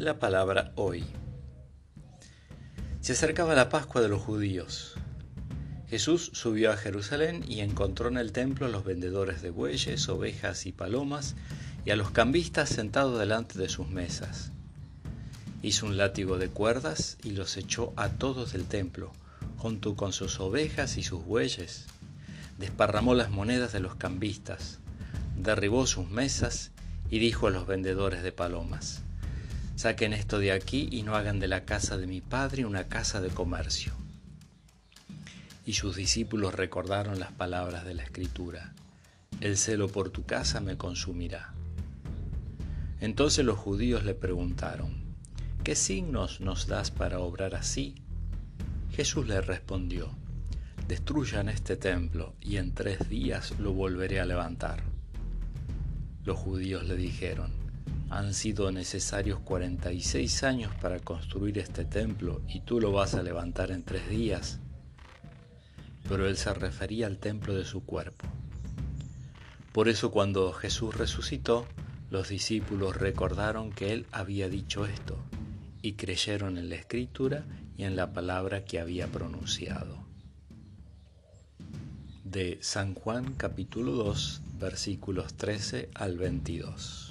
La palabra hoy. Se acercaba la Pascua de los judíos. Jesús subió a Jerusalén y encontró en el templo a los vendedores de bueyes, ovejas y palomas y a los cambistas sentados delante de sus mesas. Hizo un látigo de cuerdas y los echó a todos del templo, junto con sus ovejas y sus bueyes. Desparramó las monedas de los cambistas, derribó sus mesas y dijo a los vendedores de palomas, Saquen esto de aquí y no hagan de la casa de mi padre una casa de comercio. Y sus discípulos recordaron las palabras de la escritura, El celo por tu casa me consumirá. Entonces los judíos le preguntaron, ¿qué signos nos das para obrar así? Jesús le respondió, destruyan este templo y en tres días lo volveré a levantar. Los judíos le dijeron, han sido necesarios 46 años para construir este templo y tú lo vas a levantar en tres días. Pero él se refería al templo de su cuerpo. Por eso cuando Jesús resucitó, los discípulos recordaron que él había dicho esto y creyeron en la escritura y en la palabra que había pronunciado. De San Juan capítulo 2 versículos 13 al 22.